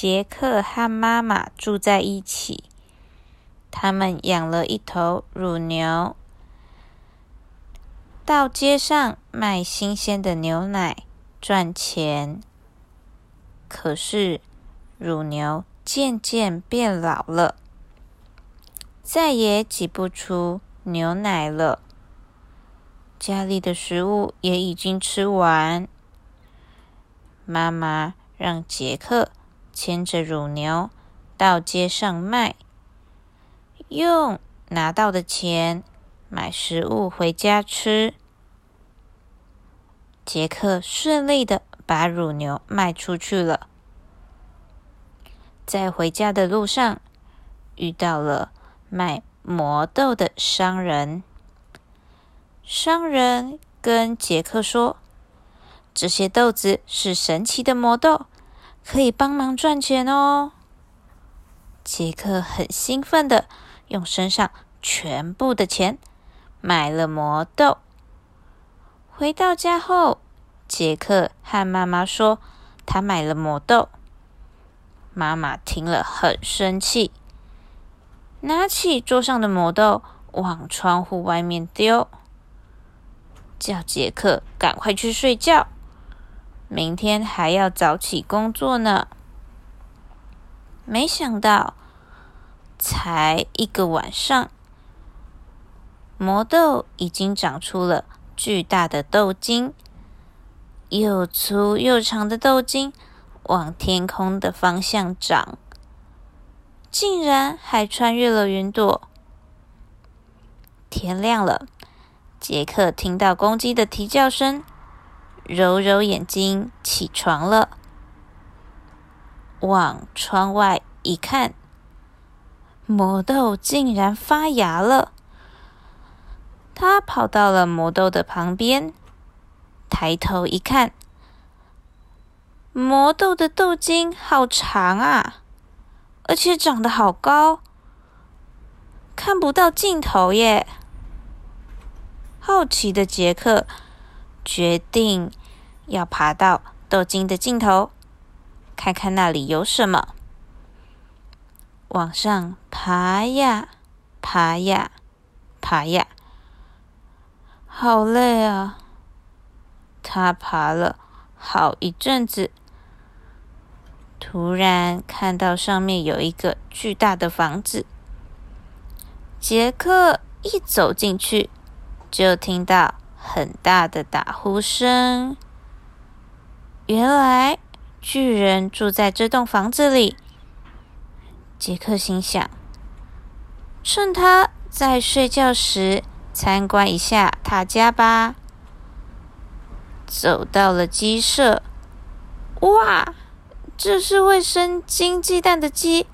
杰克和妈妈住在一起，他们养了一头乳牛，到街上卖新鲜的牛奶赚钱。可是乳牛渐渐变老了，再也挤不出牛奶了。家里的食物也已经吃完，妈妈让杰克牵着乳牛到街上卖，用拿到的钱买食物回家吃。杰克顺利的把乳牛卖出去了，在回家的路上遇到了卖魔豆的商人。商人跟杰克说：“这些豆子是神奇的魔豆，可以帮忙赚钱哦。”杰克很兴奋的用身上全部的钱买了魔豆。回到家后，杰克和妈妈说他买了魔豆。妈妈听了很生气，拿起桌上的魔豆往窗户外面丢。叫杰克赶快去睡觉，明天还要早起工作呢。没想到，才一个晚上，魔豆已经长出了巨大的豆茎，又粗又长的豆茎往天空的方向长，竟然还穿越了云朵。天亮了。杰克听到公鸡的啼叫声，揉揉眼睛，起床了。往窗外一看，魔豆竟然发芽了。他跑到了魔豆的旁边，抬头一看，魔豆的豆茎好长啊，而且长得好高，看不到尽头耶。好奇的杰克决定要爬到豆茎的尽头，看看那里有什么。往上爬呀，爬呀，爬呀，好累啊！他爬了好一阵子，突然看到上面有一个巨大的房子。杰克一走进去。就听到很大的打呼声。原来巨人住在这栋房子里。杰克心想：趁他在睡觉时，参观一下他家吧。走到了鸡舍，哇，这是会生金鸡蛋的鸡。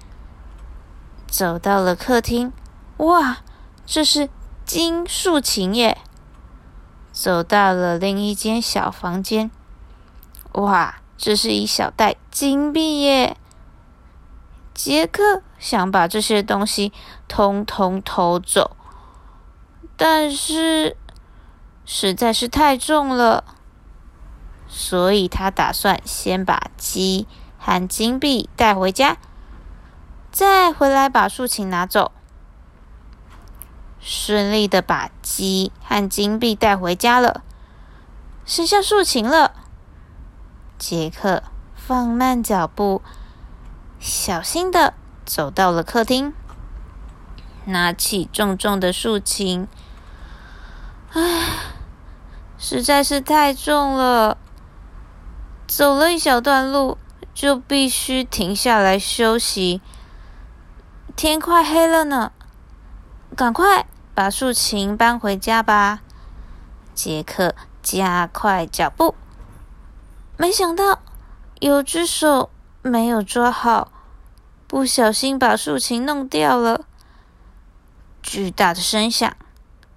走到了客厅，哇，这是。金竖琴耶，走到了另一间小房间。哇，这是一小袋金币耶！杰克想把这些东西通通偷走，但是实在是太重了，所以他打算先把鸡和金币带回家，再回来把竖琴拿走。顺利的把鸡和金币带回家了，剩下竖琴了。杰克放慢脚步，小心的走到了客厅，拿起重重的竖琴。唉，实在是太重了，走了一小段路就必须停下来休息。天快黑了呢，赶快！把竖琴搬回家吧，杰克加快脚步。没想到有只手没有抓好，不小心把竖琴弄掉了。巨大的声响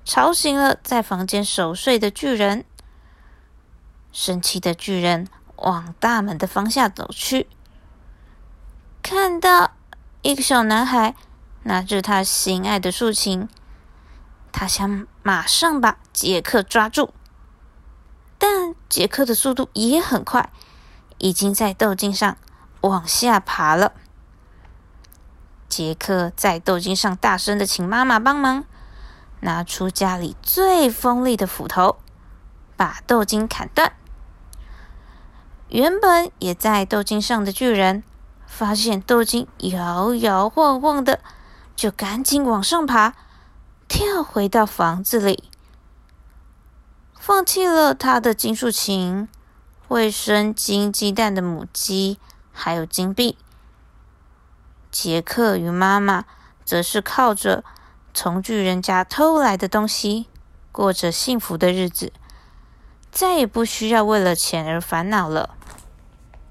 吵醒了在房间熟睡的巨人。生气的巨人往大门的方向走去，看到一个小男孩拿着他心爱的竖琴。他想马上把杰克抓住，但杰克的速度也很快，已经在豆茎上往下爬了。杰克在豆茎上大声的请妈妈帮忙，拿出家里最锋利的斧头，把豆茎砍断。原本也在豆茎上的巨人，发现豆茎摇摇晃晃的，就赶紧往上爬，跳回到房子里，放弃了他的金属琴、会生金鸡蛋的母鸡，还有金币。杰克与妈妈则是靠着从巨人家偷来的东西，过着幸福的日子，再也不需要为了钱而烦恼了。